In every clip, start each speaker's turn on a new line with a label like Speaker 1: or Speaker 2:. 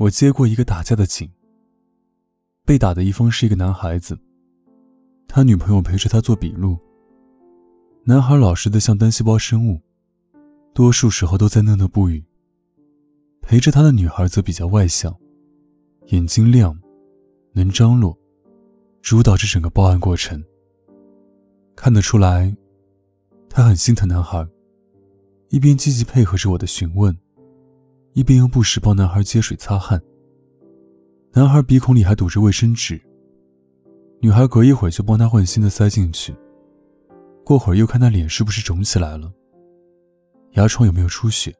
Speaker 1: 我接过一个打架的警，被打的一方是一个男孩子，他女朋友陪着他做笔录。男孩老实的像单细胞生物，多数时候都在讷讷不语。陪着他的女孩则比较外向，眼睛亮。能张罗，主导着整个报案过程。看得出来，他很心疼男孩，一边积极配合着我的询问，一边又不时帮男孩接水擦汗。男孩鼻孔里还堵着卫生纸，女孩隔一会儿就帮他换新的塞进去，过会儿又看他脸是不是肿起来了，牙床有没有出血，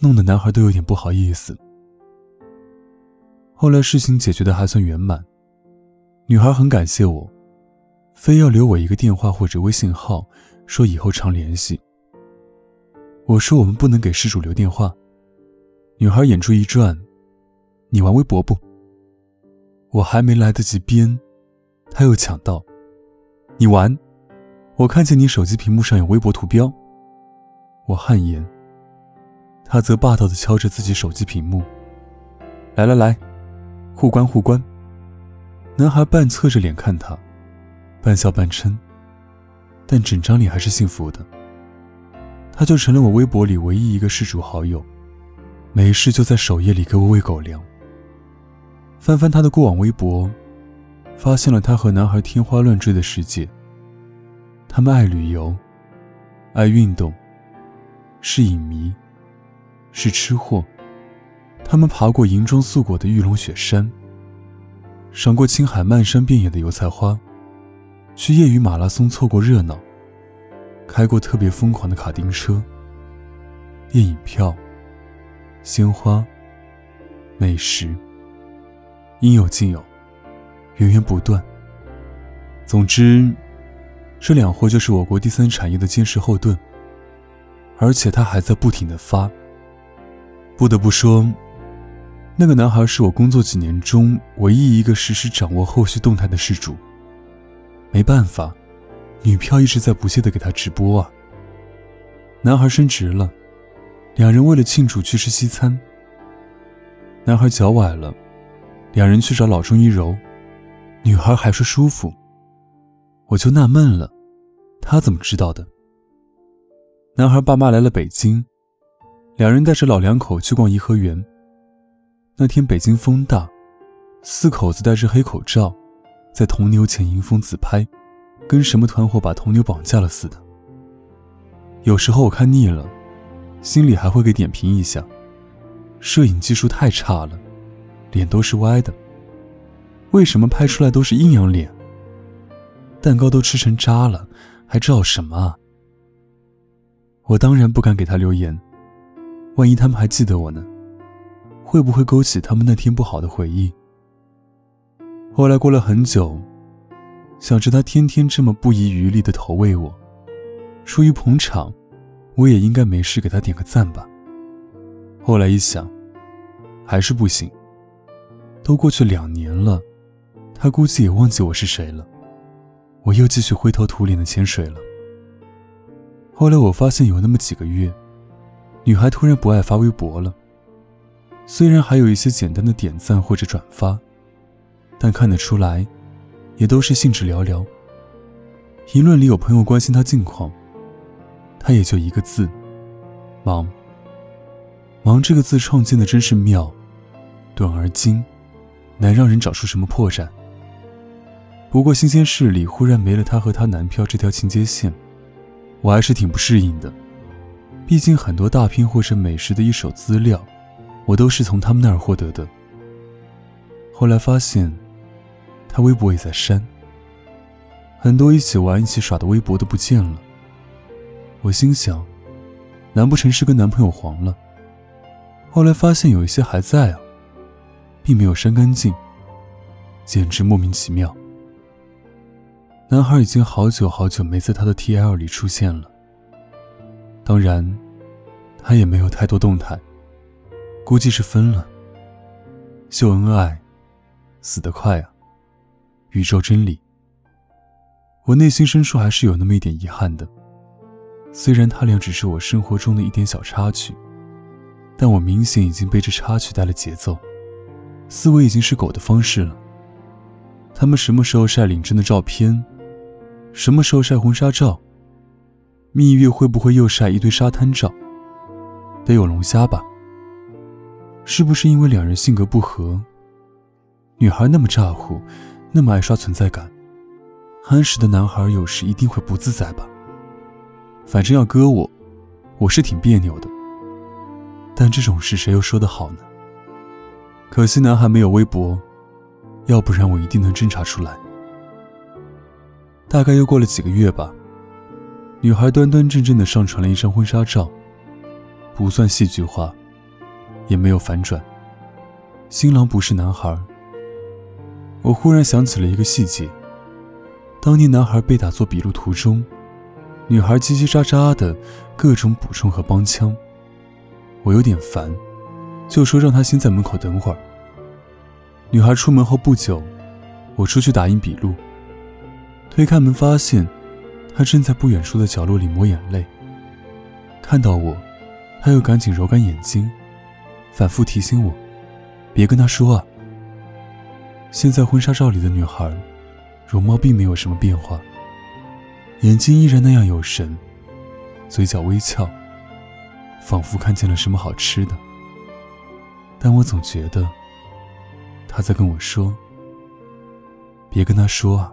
Speaker 1: 弄得男孩都有点不好意思。后来事情解决的还算圆满，女孩很感谢我，非要留我一个电话或者微信号，说以后常联系。我说我们不能给失主留电话。女孩眼珠一转，你玩微博不？我还没来得及编，他又抢道：“你玩？我看见你手机屏幕上有微博图标。”我汗颜，他则霸道的敲着自己手机屏幕：“来来来。”互关互关。男孩半侧着脸看他，半笑半嗔，但整张脸还是幸福的。他就成了我微博里唯一一个失主好友，没事就在首页里给我喂狗粮。翻翻他的过往微博，发现了他和男孩天花乱坠的世界。他们爱旅游，爱运动，是影迷，是吃货。他们爬过银装素裹的玉龙雪山，赏过青海漫山遍野的油菜花，去业余马拉松凑过热闹，开过特别疯狂的卡丁车。电影票、鲜花、美食，应有尽有，源源不断。总之，这两货就是我国第三产业的坚实后盾，而且他还在不停的发。不得不说。那个男孩是我工作几年中唯一一个实时掌握后续动态的事主。没办法，女票一直在不懈的给他直播啊。男孩升职了，两人为了庆祝去吃西餐。男孩脚崴了，两人去找老中医揉，女孩还说舒服。我就纳闷了，他怎么知道的？男孩爸妈来了北京，两人带着老两口去逛颐和园。那天北京风大，四口子戴着黑口罩，在铜牛前迎风自拍，跟什么团伙把铜牛绑架了似的。有时候我看腻了，心里还会给点评一下：摄影技术太差了，脸都是歪的。为什么拍出来都是阴阳脸？蛋糕都吃成渣了，还照什么啊？我当然不敢给他留言，万一他们还记得我呢？会不会勾起他们那天不好的回忆？后来过了很久，想着他天天这么不遗余力的投喂我，出于捧场，我也应该没事给他点个赞吧。后来一想，还是不行。都过去两年了，他估计也忘记我是谁了。我又继续灰头土脸的潜水了。后来我发现有那么几个月，女孩突然不爱发微博了。虽然还有一些简单的点赞或者转发，但看得出来，也都是兴致寥寥。评论里有朋友关心他近况，他也就一个字：忙。忙这个字创建的真是妙，短而精，难让人找出什么破绽。不过新鲜事里忽然没了他和他男票这条情节线，我还是挺不适应的。毕竟很多大片或者美食的一手资料。我都是从他们那儿获得的。后来发现，他微博也在删，很多一起玩、一起耍的微博都不见了。我心想，难不成是跟男朋友黄了？后来发现有一些还在啊，并没有删干净，简直莫名其妙。男孩已经好久好久没在他的 T L 里出现了。当然，他也没有太多动态，估计是分了。秀恩爱，死得快啊！宇宙真理。我内心深处还是有那么一点遗憾的，虽然他俩只是我生活中的一点小插曲，但我明显已经被这插曲带了节奏，思维已经是狗的方式了。他们什么时候晒领证的照片？什么时候晒婚纱照？蜜月会不会又晒一堆沙滩照？得有龙虾吧？是不是因为两人性格不合？女孩那么咋呼，那么爱刷存在感，憨实的男孩有时一定会不自在吧？反正要搁我，我是挺别扭的。但这种事谁又说得好呢？可惜男孩没有微博，要不然我一定能侦查出来。大概又过了几个月吧，女孩端端正正的上传了一张婚纱照，不算戏剧化，也没有反转。新郎不是男孩。我忽然想起了一个细节：当年男孩被打做笔录途中，女孩叽叽喳喳的各种补充和帮腔。我有点烦，就说让她先在门口等会儿。女孩出门后不久，我出去打印笔录。推开门，发现他正在不远处的角落里抹眼泪。看到我，他又赶紧揉干眼睛，反复提醒我：“别跟他说啊。”现在婚纱照里的女孩，容貌并没有什么变化，眼睛依然那样有神，嘴角微翘，仿佛看见了什么好吃的。但我总觉得他在跟我说：“别跟他说啊。”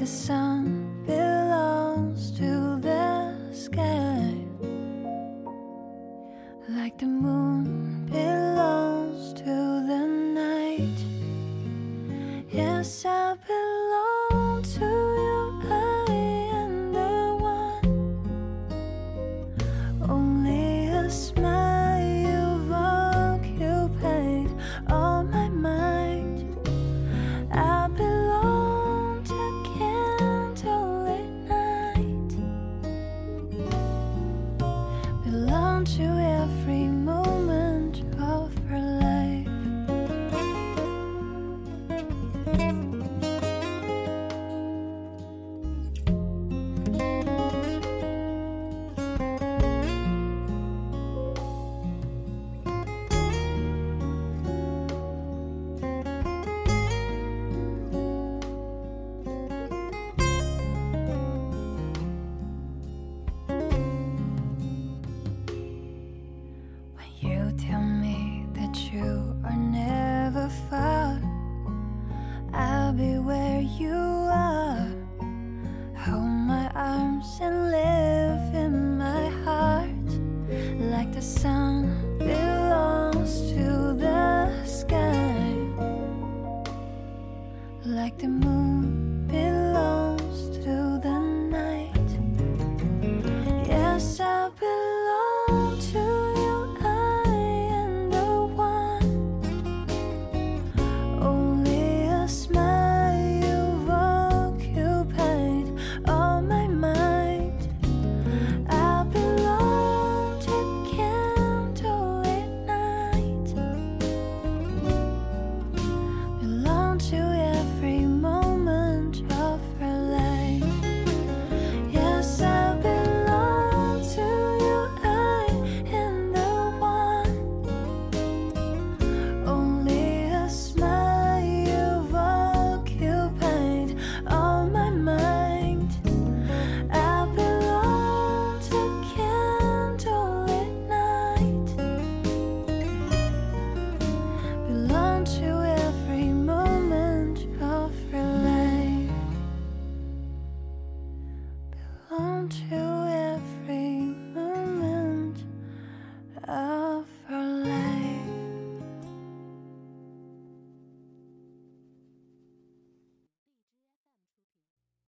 Speaker 2: The sun belongs to the sky, like the moon belongs to the night. Yes, I belong to you. I am the one. Only a smile te